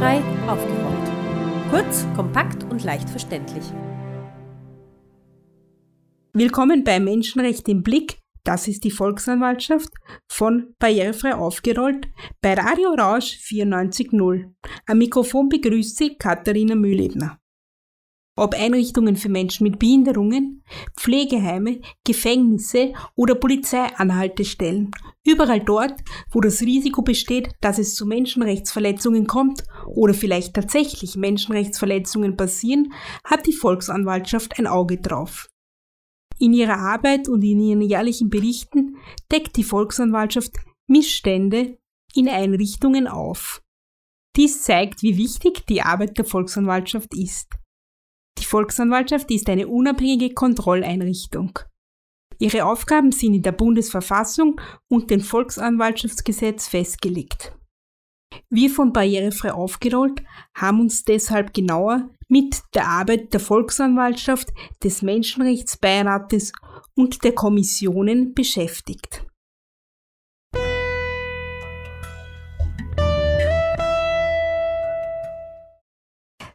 barrierefrei aufgeräumt. Kurz, kompakt und leicht verständlich. Willkommen bei Menschenrecht im Blick. Das ist die Volksanwaltschaft von Barrierefrei aufgerollt bei Radio Rausch 94.0. Am Mikrofon begrüßt Sie Katharina Mühlebner ob Einrichtungen für Menschen mit Behinderungen, Pflegeheime, Gefängnisse oder Polizeianhaltestellen. Überall dort, wo das Risiko besteht, dass es zu Menschenrechtsverletzungen kommt oder vielleicht tatsächlich Menschenrechtsverletzungen passieren, hat die Volksanwaltschaft ein Auge drauf. In ihrer Arbeit und in ihren jährlichen Berichten deckt die Volksanwaltschaft Missstände in Einrichtungen auf. Dies zeigt, wie wichtig die Arbeit der Volksanwaltschaft ist. Die Volksanwaltschaft ist eine unabhängige Kontrolleinrichtung. Ihre Aufgaben sind in der Bundesverfassung und dem Volksanwaltschaftsgesetz festgelegt. Wir von Barrierefrei aufgerollt haben uns deshalb genauer mit der Arbeit der Volksanwaltschaft, des Menschenrechtsbeirates und der Kommissionen beschäftigt.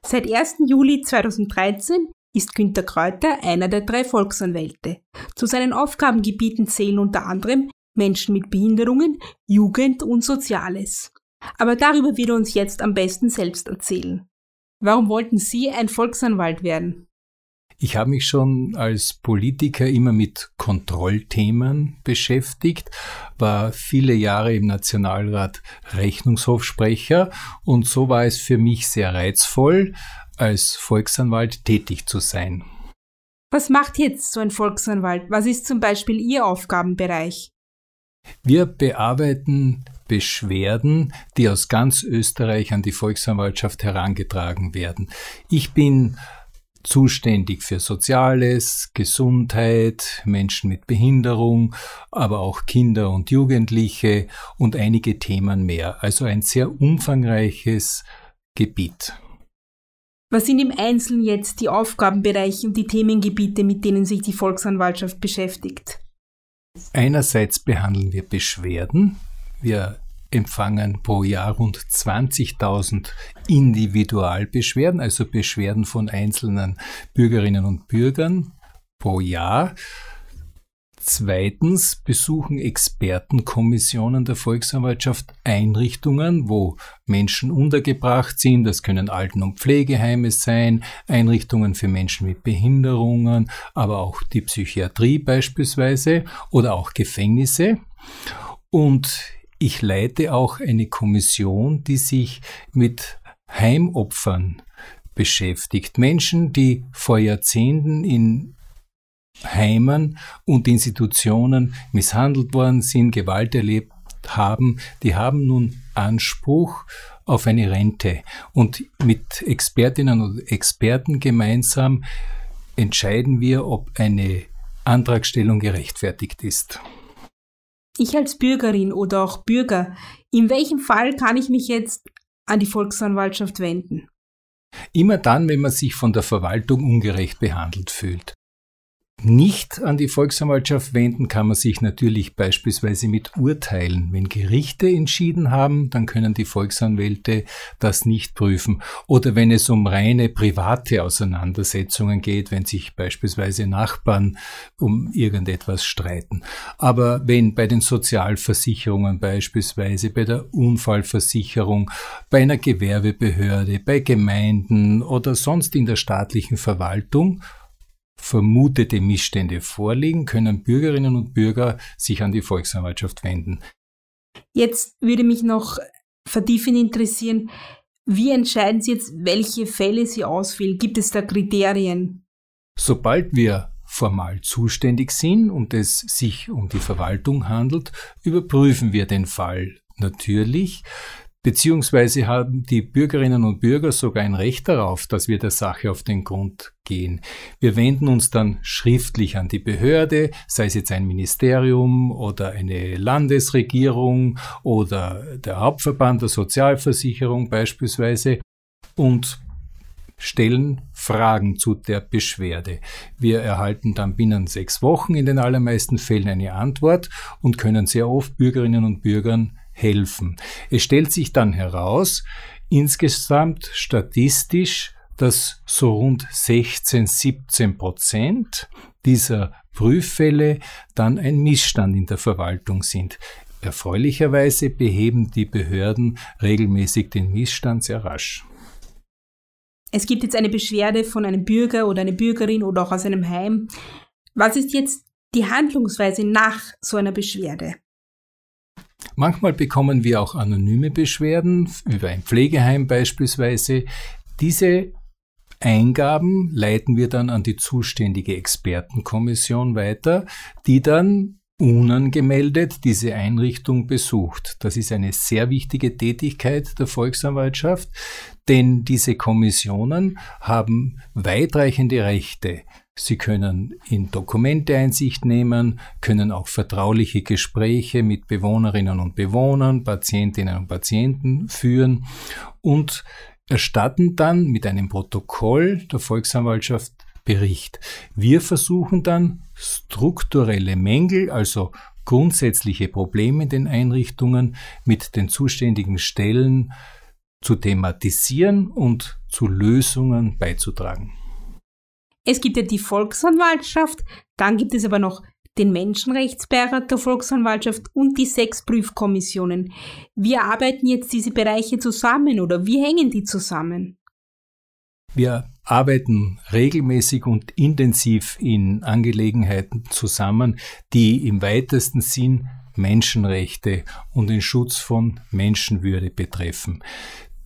Seit 1. Juli 2013 ist Günter Kräuter einer der drei Volksanwälte. Zu seinen Aufgabengebieten zählen unter anderem Menschen mit Behinderungen, Jugend und Soziales. Aber darüber wird er uns jetzt am besten selbst erzählen. Warum wollten Sie ein Volksanwalt werden? Ich habe mich schon als Politiker immer mit Kontrollthemen beschäftigt, war viele Jahre im Nationalrat Rechnungshofsprecher und so war es für mich sehr reizvoll, als Volksanwalt tätig zu sein. Was macht jetzt so ein Volksanwalt? Was ist zum Beispiel Ihr Aufgabenbereich? Wir bearbeiten Beschwerden, die aus ganz Österreich an die Volksanwaltschaft herangetragen werden. Ich bin zuständig für Soziales, Gesundheit, Menschen mit Behinderung, aber auch Kinder und Jugendliche und einige Themen mehr. Also ein sehr umfangreiches Gebiet. Was sind im Einzelnen jetzt die Aufgabenbereiche und die Themengebiete, mit denen sich die Volksanwaltschaft beschäftigt? Einerseits behandeln wir Beschwerden. Wir empfangen pro Jahr rund 20.000 Individualbeschwerden, also Beschwerden von einzelnen Bürgerinnen und Bürgern pro Jahr. Zweitens besuchen Expertenkommissionen der Volksanwaltschaft Einrichtungen, wo Menschen untergebracht sind. Das können Alten- und Pflegeheime sein, Einrichtungen für Menschen mit Behinderungen, aber auch die Psychiatrie beispielsweise oder auch Gefängnisse. Und ich leite auch eine Kommission, die sich mit Heimopfern beschäftigt. Menschen, die vor Jahrzehnten in Heimen und Institutionen misshandelt worden sind, Gewalt erlebt haben, die haben nun Anspruch auf eine Rente. Und mit Expertinnen und Experten gemeinsam entscheiden wir, ob eine Antragstellung gerechtfertigt ist. Ich als Bürgerin oder auch Bürger, in welchem Fall kann ich mich jetzt an die Volksanwaltschaft wenden? Immer dann, wenn man sich von der Verwaltung ungerecht behandelt fühlt nicht an die Volksanwaltschaft wenden kann man sich natürlich beispielsweise mit Urteilen. Wenn Gerichte entschieden haben, dann können die Volksanwälte das nicht prüfen. Oder wenn es um reine private Auseinandersetzungen geht, wenn sich beispielsweise Nachbarn um irgendetwas streiten. Aber wenn bei den Sozialversicherungen beispielsweise, bei der Unfallversicherung, bei einer Gewerbebehörde, bei Gemeinden oder sonst in der staatlichen Verwaltung vermutete Missstände vorliegen, können Bürgerinnen und Bürger sich an die Volksanwaltschaft wenden. Jetzt würde mich noch vertiefend interessieren, wie entscheiden Sie jetzt, welche Fälle Sie auswählen? Gibt es da Kriterien? Sobald wir formal zuständig sind und es sich um die Verwaltung handelt, überprüfen wir den Fall natürlich. Beziehungsweise haben die Bürgerinnen und Bürger sogar ein Recht darauf, dass wir der Sache auf den Grund gehen. Wir wenden uns dann schriftlich an die Behörde, sei es jetzt ein Ministerium oder eine Landesregierung oder der Hauptverband der Sozialversicherung beispielsweise und stellen Fragen zu der Beschwerde. Wir erhalten dann binnen sechs Wochen in den allermeisten Fällen eine Antwort und können sehr oft Bürgerinnen und Bürgern helfen. Es stellt sich dann heraus, insgesamt statistisch, dass so rund 16, 17 Prozent dieser Prüffälle dann ein Missstand in der Verwaltung sind. Erfreulicherweise beheben die Behörden regelmäßig den Missstand sehr rasch. Es gibt jetzt eine Beschwerde von einem Bürger oder einer Bürgerin oder auch aus einem Heim. Was ist jetzt die Handlungsweise nach so einer Beschwerde? Manchmal bekommen wir auch anonyme Beschwerden über ein Pflegeheim beispielsweise. Diese Eingaben leiten wir dann an die zuständige Expertenkommission weiter, die dann unangemeldet diese Einrichtung besucht. Das ist eine sehr wichtige Tätigkeit der Volksanwaltschaft, denn diese Kommissionen haben weitreichende Rechte. Sie können in Dokumente Einsicht nehmen, können auch vertrauliche Gespräche mit Bewohnerinnen und Bewohnern, Patientinnen und Patienten führen und erstatten dann mit einem Protokoll der Volksanwaltschaft Bericht. Wir versuchen dann strukturelle Mängel, also grundsätzliche Probleme in den Einrichtungen mit den zuständigen Stellen zu thematisieren und zu Lösungen beizutragen. Es gibt ja die Volksanwaltschaft, dann gibt es aber noch den Menschenrechtsbeirat der Volksanwaltschaft und die sechs Prüfkommissionen. Wie arbeiten jetzt diese Bereiche zusammen oder wie hängen die zusammen? Wir arbeiten regelmäßig und intensiv in Angelegenheiten zusammen, die im weitesten Sinn Menschenrechte und den Schutz von Menschenwürde betreffen.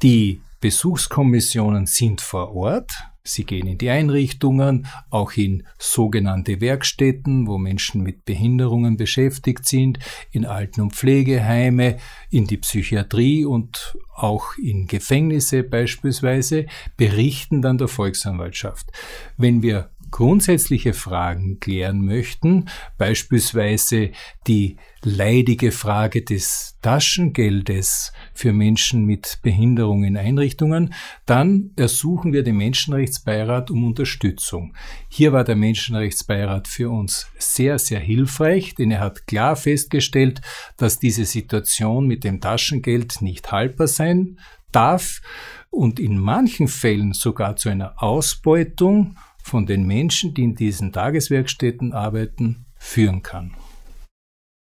Die Besuchskommissionen sind vor Ort, Sie gehen in die Einrichtungen, auch in sogenannte Werkstätten, wo Menschen mit Behinderungen beschäftigt sind, in Alten- und Pflegeheime, in die Psychiatrie und auch in Gefängnisse beispielsweise, berichten dann der Volksanwaltschaft. Wenn wir grundsätzliche Fragen klären möchten, beispielsweise die leidige Frage des Taschengeldes für Menschen mit Behinderung in Einrichtungen, dann ersuchen wir den Menschenrechtsbeirat um Unterstützung. Hier war der Menschenrechtsbeirat für uns sehr, sehr hilfreich, denn er hat klar festgestellt, dass diese Situation mit dem Taschengeld nicht haltbar sein darf und in manchen Fällen sogar zu einer Ausbeutung von den Menschen, die in diesen Tageswerkstätten arbeiten, führen kann.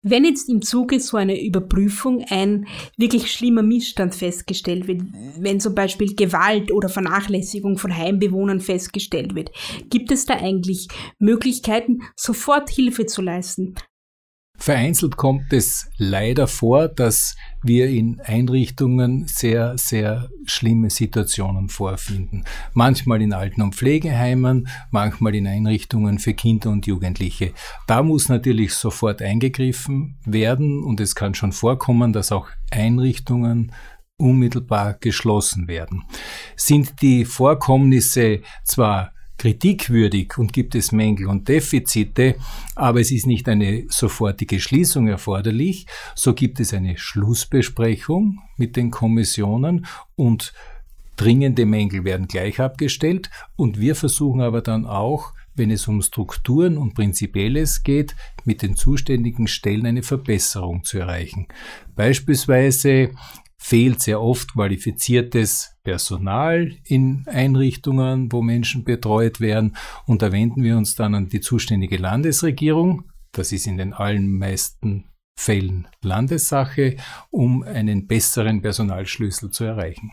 Wenn jetzt im Zuge so einer Überprüfung ein wirklich schlimmer Missstand festgestellt wird, wenn zum Beispiel Gewalt oder Vernachlässigung von Heimbewohnern festgestellt wird, gibt es da eigentlich Möglichkeiten, sofort Hilfe zu leisten? Vereinzelt kommt es leider vor, dass wir in Einrichtungen sehr, sehr schlimme Situationen vorfinden. Manchmal in Alten- und Pflegeheimen, manchmal in Einrichtungen für Kinder und Jugendliche. Da muss natürlich sofort eingegriffen werden und es kann schon vorkommen, dass auch Einrichtungen unmittelbar geschlossen werden. Sind die Vorkommnisse zwar kritikwürdig und gibt es Mängel und Defizite, aber es ist nicht eine sofortige Schließung erforderlich, so gibt es eine Schlussbesprechung mit den Kommissionen und dringende Mängel werden gleich abgestellt und wir versuchen aber dann auch, wenn es um Strukturen und Prinzipielles geht, mit den zuständigen Stellen eine Verbesserung zu erreichen. Beispielsweise fehlt sehr oft qualifiziertes Personal in Einrichtungen, wo Menschen betreut werden. Und da wenden wir uns dann an die zuständige Landesregierung. Das ist in den allermeisten Fällen Landessache, um einen besseren Personalschlüssel zu erreichen.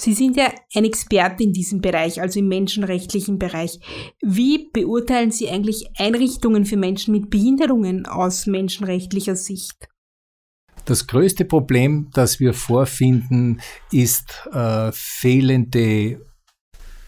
Sie sind ja ein Experte in diesem Bereich, also im menschenrechtlichen Bereich. Wie beurteilen Sie eigentlich Einrichtungen für Menschen mit Behinderungen aus menschenrechtlicher Sicht? Das größte Problem, das wir vorfinden, ist äh, fehlende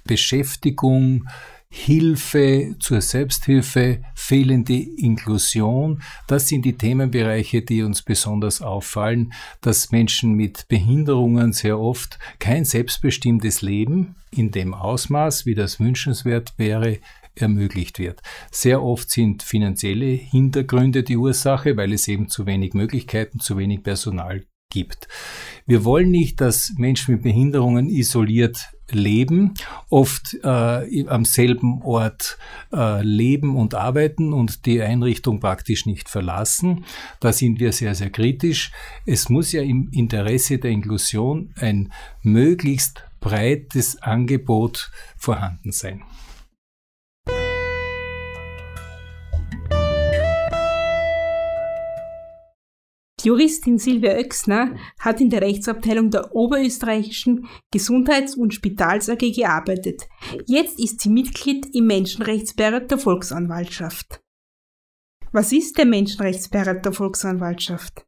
Beschäftigung, Hilfe zur Selbsthilfe, fehlende Inklusion. Das sind die Themenbereiche, die uns besonders auffallen, dass Menschen mit Behinderungen sehr oft kein selbstbestimmtes Leben in dem Ausmaß, wie das wünschenswert wäre, ermöglicht wird. Sehr oft sind finanzielle Hintergründe die Ursache, weil es eben zu wenig Möglichkeiten, zu wenig Personal gibt. Wir wollen nicht, dass Menschen mit Behinderungen isoliert leben, oft äh, am selben Ort äh, leben und arbeiten und die Einrichtung praktisch nicht verlassen. Da sind wir sehr, sehr kritisch. Es muss ja im Interesse der Inklusion ein möglichst breites Angebot vorhanden sein. Die Juristin Silvia Oechsner hat in der Rechtsabteilung der Oberösterreichischen Gesundheits- und Spitals AG gearbeitet. Jetzt ist sie Mitglied im Menschenrechtsbeirat der Volksanwaltschaft. Was ist der Menschenrechtsbeirat der Volksanwaltschaft?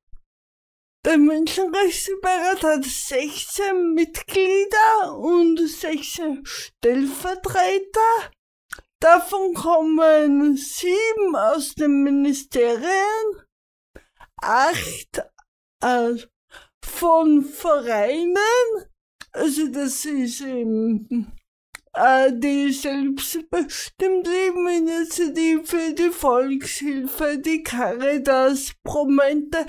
Der Menschenrechtsbeirat hat 16 Mitglieder und 16 Stellvertreter. Davon kommen sieben aus den Ministerien acht äh, von Vereinen, also das ist eben äh, die selbstbestimmte Initiative, die Volkshilfe, die Caritas, Promente,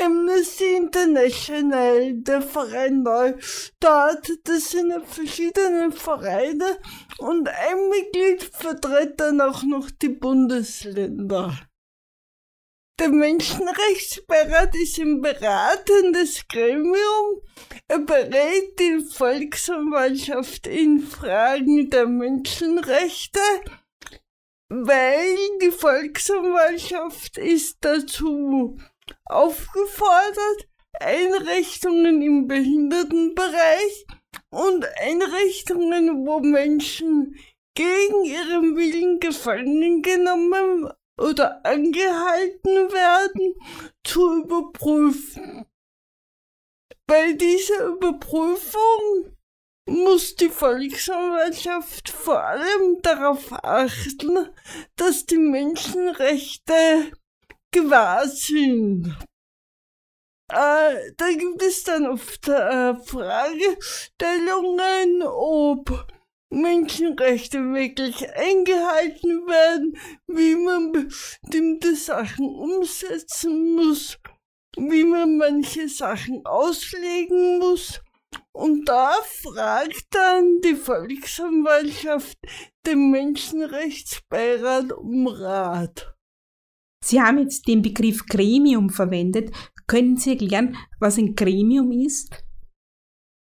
Amnesty International, der Verein Neustart, das sind verschiedene Vereine und ein Mitglied vertritt dann auch noch die Bundesländer. Der Menschenrechtsbeirat ist ein beratendes Gremium. Er berät die Volksanwaltschaft in Fragen der Menschenrechte, weil die Volksanwaltschaft ist dazu aufgefordert, Einrichtungen im Behindertenbereich und Einrichtungen, wo Menschen gegen ihren Willen gefangen genommen oder angehalten werden, zu überprüfen. Bei dieser Überprüfung muss die Volksanwaltschaft vor allem darauf achten, dass die Menschenrechte gewahr sind. Äh, da gibt es dann oft äh, Fragestellungen, ob Menschenrechte wirklich eingehalten werden, wie man bestimmte Sachen umsetzen muss, wie man manche Sachen auslegen muss. Und da fragt dann die Volksanwaltschaft den Menschenrechtsbeirat um Rat. Sie haben jetzt den Begriff Gremium verwendet. Können Sie erklären, was ein Gremium ist?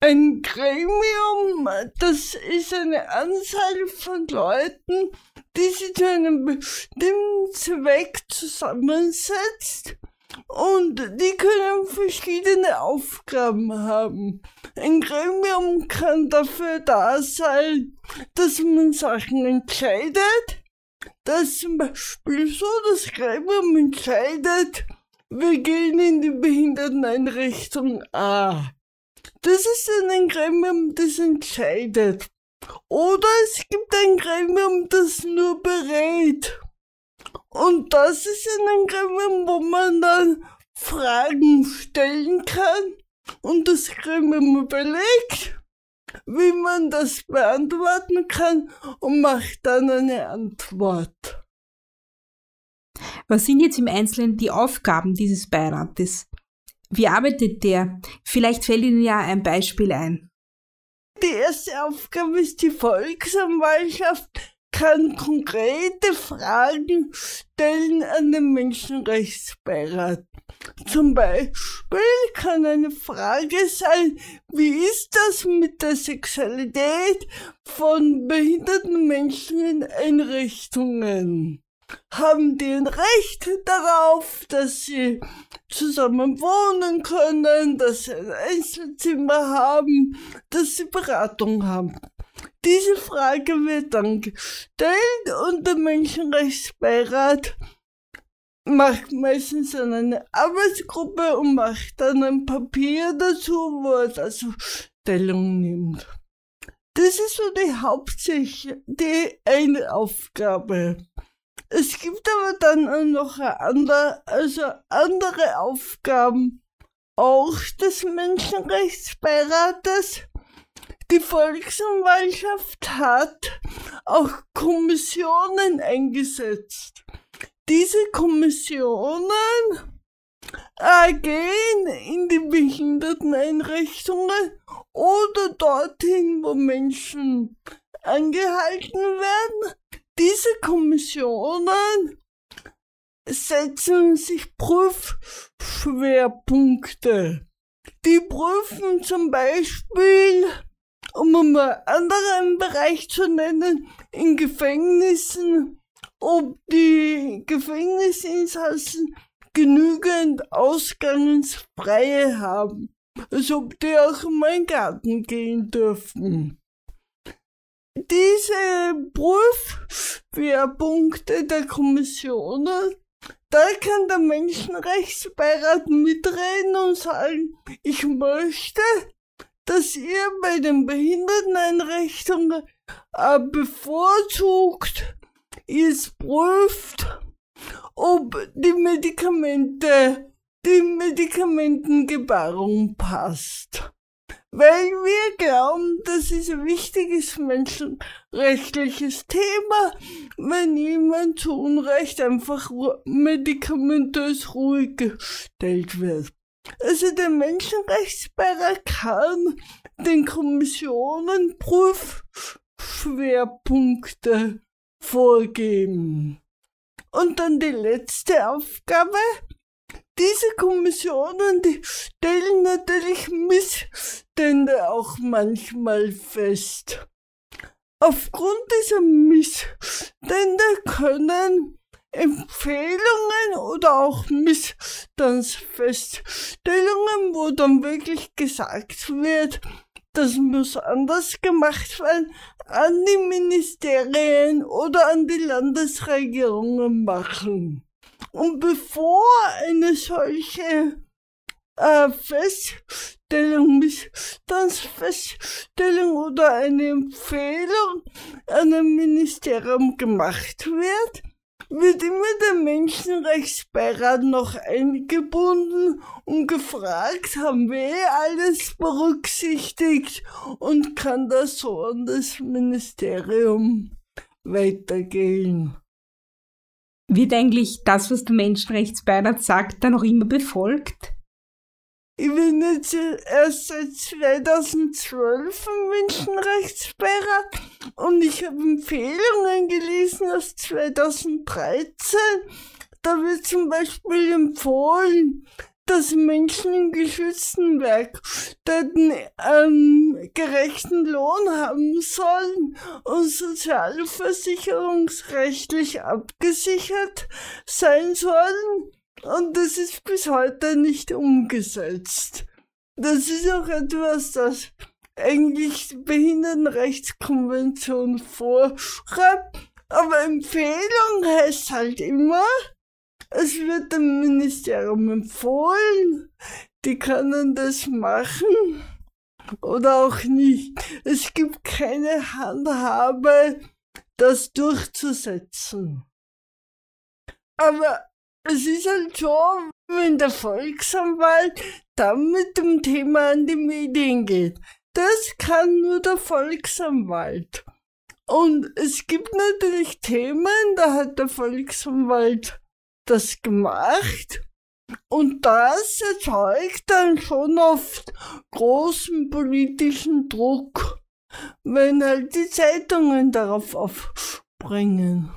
Ein Gremium, das ist eine Anzahl von Leuten, die sich zu einem bestimmten Zweck zusammensetzt und die können verschiedene Aufgaben haben. Ein Gremium kann dafür da sein, dass man Sachen entscheidet. Das ist zum Beispiel so, das Gremium entscheidet, wir gehen in die Behinderteneinrichtung A. Das ist ein Gremium, das entscheidet. Oder es gibt ein Gremium, das nur berät. Und das ist ein Gremium, wo man dann Fragen stellen kann und das Gremium überlegt, wie man das beantworten kann und macht dann eine Antwort. Was sind jetzt im Einzelnen die Aufgaben dieses Beirates? Wie arbeitet der? Vielleicht fällt Ihnen ja ein Beispiel ein. Die erste Aufgabe ist die Volksanwaltschaft kann konkrete Fragen stellen an den Menschenrechtsbeirat. Zum Beispiel kann eine Frage sein, wie ist das mit der Sexualität von behinderten Menschen in Einrichtungen? Haben die ein Recht darauf, dass sie zusammen wohnen können, dass sie ein Einzelzimmer haben, dass sie Beratung haben. Diese Frage wird dann gestellt und der Menschenrechtsbeirat macht meistens eine Arbeitsgruppe und macht dann ein Papier dazu, wo er dazu Stellung nimmt. Das ist so die Hauptsicht, die eine Aufgabe. Es gibt aber dann noch andere, also andere Aufgaben auch des Menschenrechtsbeirates. Die Volksanwaltschaft hat auch Kommissionen eingesetzt. Diese Kommissionen äh, gehen in die Behinderteneinrichtungen oder dorthin, wo Menschen angehalten werden. Diese Kommissionen setzen sich Prüfschwerpunkte. Die prüfen zum Beispiel, um einen anderen Bereich zu nennen, in Gefängnissen, ob die Gefängnisinsassen genügend Ausgangsfreie haben, als ob die auch in meinen Garten gehen dürfen. Diese Prüfschwerpunkte der Kommissionen da kann der Menschenrechtsbeirat mitreden und sagen, ich möchte, dass ihr bei den Behinderteneinrichtungen äh, bevorzugt ihr prüft, ob die Medikamente, die Medikamentengebarung passt weil wir glauben, das ist ein wichtiges menschenrechtliches Thema, wenn jemand zu Unrecht einfach medikamentös ruhig gestellt wird. Also der Menschenrechtsbeirat kann den Kommissionen Prüfschwerpunkte vorgeben. Und dann die letzte Aufgabe, diese Kommissionen, die stellen natürlich Missstände auch manchmal fest. Aufgrund dieser Missstände können Empfehlungen oder auch Missstandsfeststellungen, wo dann wirklich gesagt wird, das muss anders gemacht werden, an die Ministerien oder an die Landesregierungen machen. Und bevor eine solche äh, Feststellung, Missstandsfeststellung oder eine Empfehlung an ein Ministerium gemacht wird, wird immer der Menschenrechtsbeirat noch eingebunden und gefragt, haben wir alles berücksichtigt und kann das so an das Ministerium weitergehen. Wird eigentlich das, was der Menschenrechtsbeirat sagt, dann auch immer befolgt? Ich bin jetzt erst seit 2012 im Menschenrechtsbeirat und ich habe Empfehlungen gelesen aus 2013. Da wird zum Beispiel empfohlen, dass Menschen in geschützten Werkstätten einen gerechten Lohn haben sollen und sozialversicherungsrechtlich abgesichert sein sollen. Und das ist bis heute nicht umgesetzt. Das ist auch etwas, das eigentlich die Behindertenrechtskonvention vorschreibt. Aber Empfehlung heißt halt immer, es wird dem Ministerium empfohlen, die können das machen oder auch nicht. Es gibt keine Handhabe, das durchzusetzen. Aber es ist halt so, wenn der Volksanwalt dann mit dem Thema an die Medien geht. Das kann nur der Volksanwalt. Und es gibt natürlich Themen, da hat der Volksanwalt das gemacht. Und das erzeugt dann schon oft großen politischen Druck, wenn halt die Zeitungen darauf aufbringen.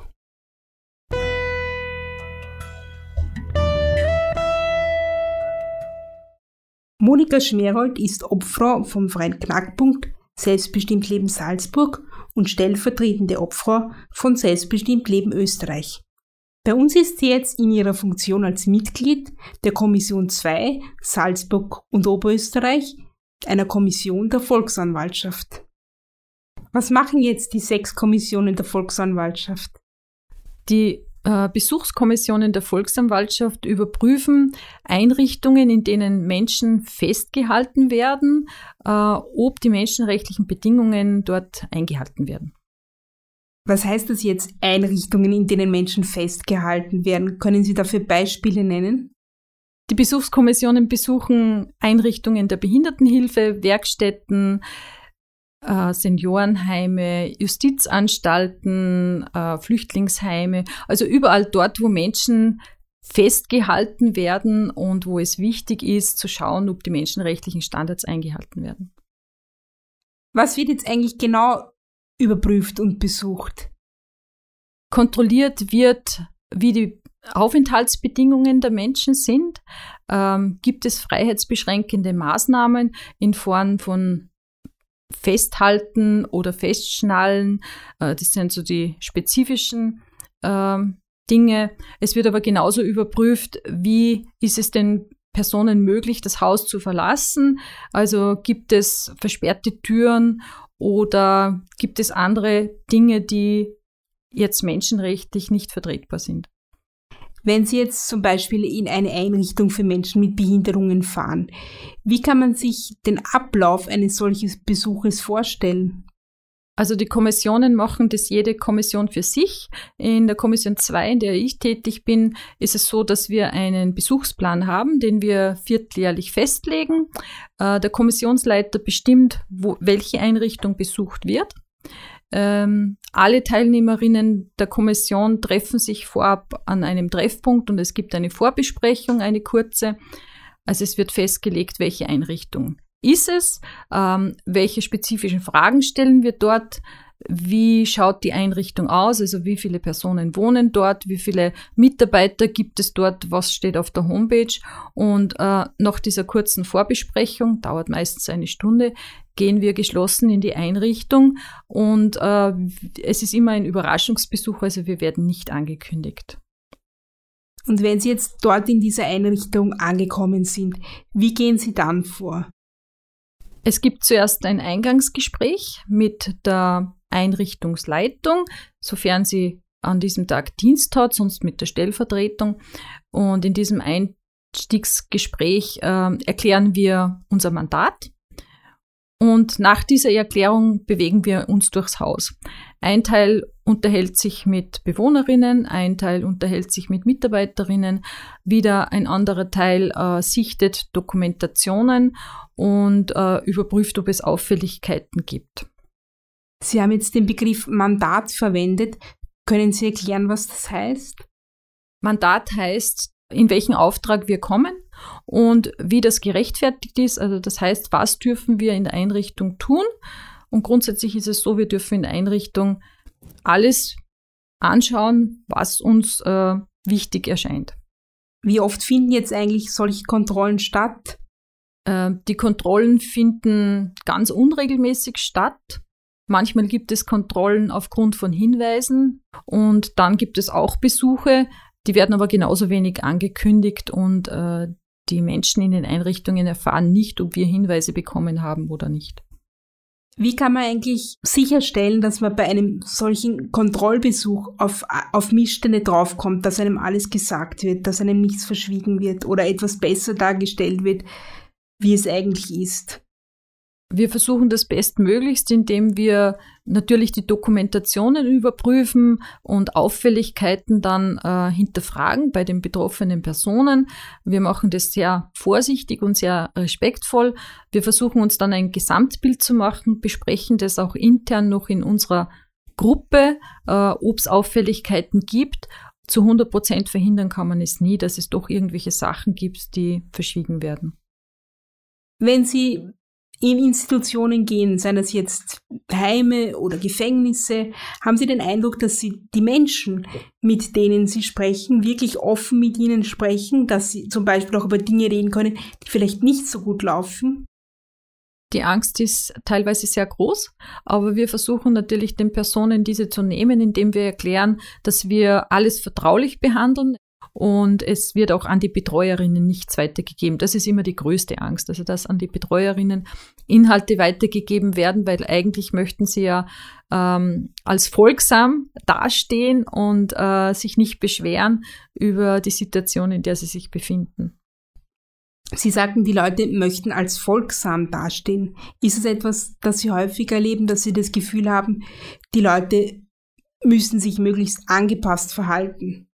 Monika Schmerold ist Opfer vom Freien Knackpunkt Selbstbestimmt Leben Salzburg und stellvertretende Opfer von Selbstbestimmt Leben Österreich. Bei uns ist sie jetzt in ihrer Funktion als Mitglied der Kommission 2 Salzburg und Oberösterreich, einer Kommission der Volksanwaltschaft. Was machen jetzt die sechs Kommissionen der Volksanwaltschaft? Die äh, Besuchskommissionen der Volksanwaltschaft überprüfen Einrichtungen, in denen Menschen festgehalten werden, äh, ob die menschenrechtlichen Bedingungen dort eingehalten werden. Was heißt das jetzt, Einrichtungen, in denen Menschen festgehalten werden? Können Sie dafür Beispiele nennen? Die Besuchskommissionen besuchen Einrichtungen der Behindertenhilfe, Werkstätten, äh, Seniorenheime, Justizanstalten, äh, Flüchtlingsheime, also überall dort, wo Menschen festgehalten werden und wo es wichtig ist zu schauen, ob die menschenrechtlichen Standards eingehalten werden. Was wird jetzt eigentlich genau überprüft und besucht? Kontrolliert wird, wie die Aufenthaltsbedingungen der Menschen sind. Ähm, gibt es freiheitsbeschränkende Maßnahmen in Form von Festhalten oder Festschnallen? Äh, das sind so die spezifischen ähm, Dinge. Es wird aber genauso überprüft, wie ist es denn Personen möglich, das Haus zu verlassen? Also gibt es versperrte Türen oder gibt es andere Dinge, die jetzt menschenrechtlich nicht vertretbar sind? Wenn Sie jetzt zum Beispiel in eine Einrichtung für Menschen mit Behinderungen fahren, wie kann man sich den Ablauf eines solchen Besuches vorstellen? Also die Kommissionen machen das jede Kommission für sich. In der Kommission 2, in der ich tätig bin, ist es so, dass wir einen Besuchsplan haben, den wir vierteljährlich festlegen. Äh, der Kommissionsleiter bestimmt, wo, welche Einrichtung besucht wird. Ähm, alle Teilnehmerinnen der Kommission treffen sich vorab an einem Treffpunkt und es gibt eine Vorbesprechung, eine kurze. Also es wird festgelegt, welche Einrichtung ist es, ähm, welche spezifischen Fragen stellen wir dort, wie schaut die Einrichtung aus, also wie viele Personen wohnen dort, wie viele Mitarbeiter gibt es dort, was steht auf der Homepage. Und äh, nach dieser kurzen Vorbesprechung, dauert meistens eine Stunde, gehen wir geschlossen in die Einrichtung und äh, es ist immer ein Überraschungsbesuch, also wir werden nicht angekündigt. Und wenn Sie jetzt dort in dieser Einrichtung angekommen sind, wie gehen Sie dann vor? Es gibt zuerst ein Eingangsgespräch mit der Einrichtungsleitung, sofern sie an diesem Tag Dienst hat, sonst mit der Stellvertretung. Und in diesem Einstiegsgespräch äh, erklären wir unser Mandat. Und nach dieser Erklärung bewegen wir uns durchs Haus. Ein Teil unterhält sich mit Bewohnerinnen, ein Teil unterhält sich mit Mitarbeiterinnen, wieder ein anderer Teil äh, sichtet Dokumentationen und äh, überprüft, ob es Auffälligkeiten gibt. Sie haben jetzt den Begriff Mandat verwendet. Können Sie erklären, was das heißt? Mandat heißt, in welchen Auftrag wir kommen und wie das gerechtfertigt ist. Also das heißt, was dürfen wir in der Einrichtung tun? Und grundsätzlich ist es so, wir dürfen in der Einrichtung alles anschauen, was uns äh, wichtig erscheint. Wie oft finden jetzt eigentlich solche Kontrollen statt? Äh, die Kontrollen finden ganz unregelmäßig statt. Manchmal gibt es Kontrollen aufgrund von Hinweisen und dann gibt es auch Besuche, die werden aber genauso wenig angekündigt und äh, die Menschen in den Einrichtungen erfahren nicht, ob wir Hinweise bekommen haben oder nicht. Wie kann man eigentlich sicherstellen, dass man bei einem solchen Kontrollbesuch auf, auf Missstände draufkommt, dass einem alles gesagt wird, dass einem nichts verschwiegen wird oder etwas besser dargestellt wird, wie es eigentlich ist? Wir versuchen das bestmöglichst, indem wir natürlich die Dokumentationen überprüfen und Auffälligkeiten dann äh, hinterfragen bei den betroffenen Personen. Wir machen das sehr vorsichtig und sehr respektvoll. Wir versuchen uns dann ein Gesamtbild zu machen, besprechen das auch intern noch in unserer Gruppe, äh, ob es Auffälligkeiten gibt. Zu 100 Prozent verhindern kann man es nie, dass es doch irgendwelche Sachen gibt, die verschwiegen werden. Wenn Sie in Institutionen gehen, seien das jetzt Heime oder Gefängnisse, haben Sie den Eindruck, dass Sie die Menschen, mit denen Sie sprechen, wirklich offen mit ihnen sprechen, dass Sie zum Beispiel auch über Dinge reden können, die vielleicht nicht so gut laufen? Die Angst ist teilweise sehr groß, aber wir versuchen natürlich den Personen diese zu nehmen, indem wir erklären, dass wir alles vertraulich behandeln und es wird auch an die Betreuerinnen nichts weitergegeben. Das ist immer die größte Angst, also dass an die Betreuerinnen Inhalte weitergegeben werden, weil eigentlich möchten sie ja ähm, als folgsam dastehen und äh, sich nicht beschweren über die Situation, in der sie sich befinden. Sie sagten, die Leute möchten als folgsam dastehen. Ist es etwas, das Sie häufig erleben, dass Sie das Gefühl haben, die Leute müssen sich möglichst angepasst verhalten?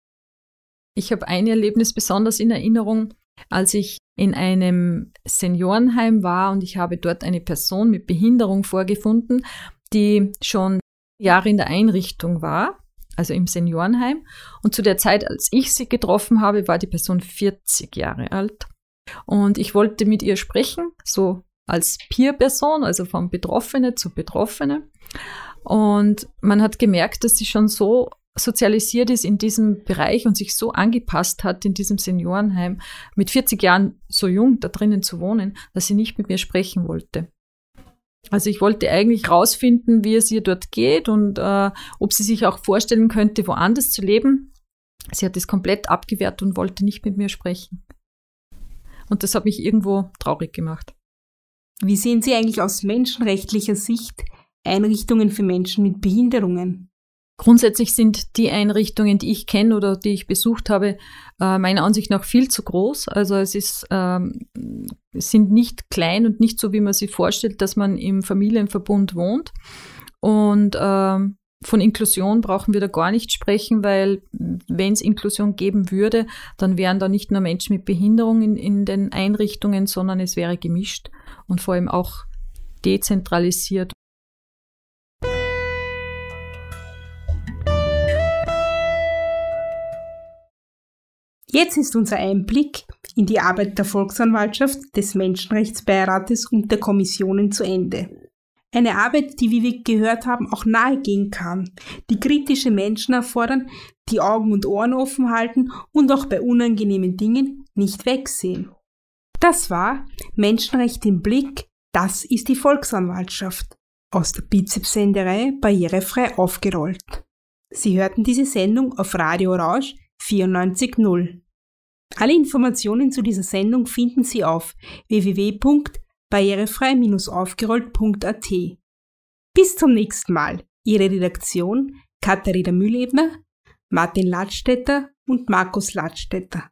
Ich habe ein Erlebnis besonders in Erinnerung, als ich in einem Seniorenheim war und ich habe dort eine Person mit Behinderung vorgefunden, die schon Jahre in der Einrichtung war also im Seniorenheim. Und zu der Zeit, als ich sie getroffen habe, war die Person 40 Jahre alt. Und ich wollte mit ihr sprechen, so als Peer-Person, also von Betroffene zu Betroffene. Und man hat gemerkt, dass sie schon so sozialisiert ist in diesem Bereich und sich so angepasst hat in diesem Seniorenheim, mit 40 Jahren so jung da drinnen zu wohnen, dass sie nicht mit mir sprechen wollte. Also ich wollte eigentlich rausfinden, wie es ihr dort geht und äh, ob sie sich auch vorstellen könnte, woanders zu leben. Sie hat es komplett abgewehrt und wollte nicht mit mir sprechen. Und das hat mich irgendwo traurig gemacht. Wie sehen Sie eigentlich aus menschenrechtlicher Sicht Einrichtungen für Menschen mit Behinderungen? Grundsätzlich sind die Einrichtungen, die ich kenne oder die ich besucht habe, äh, meiner Ansicht nach viel zu groß. Also es ist, ähm, sind nicht klein und nicht so, wie man sich vorstellt, dass man im Familienverbund wohnt. Und ähm, von Inklusion brauchen wir da gar nicht sprechen, weil wenn es Inklusion geben würde, dann wären da nicht nur Menschen mit Behinderung in, in den Einrichtungen, sondern es wäre gemischt und vor allem auch dezentralisiert. Jetzt ist unser Einblick in die Arbeit der Volksanwaltschaft, des Menschenrechtsbeirates und der Kommissionen zu Ende. Eine Arbeit, die, wie wir gehört haben, auch nahegehen kann, die kritische Menschen erfordern, die Augen und Ohren offen halten und auch bei unangenehmen Dingen nicht wegsehen. Das war Menschenrecht im Blick, das ist die Volksanwaltschaft. Aus der Bizepsenderei Barrierefrei aufgerollt. Sie hörten diese Sendung auf Radio Rausch 94.0. Alle Informationen zu dieser Sendung finden Sie auf www.barrierefrei-aufgerollt.at. Bis zum nächsten Mal. Ihre Redaktion Katharina Mühlebner, Martin Ladstätter und Markus Ladstätter.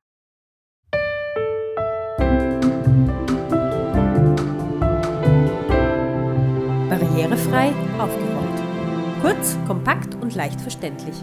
Barrierefrei aufgerollt. Kurz, kompakt und leicht verständlich.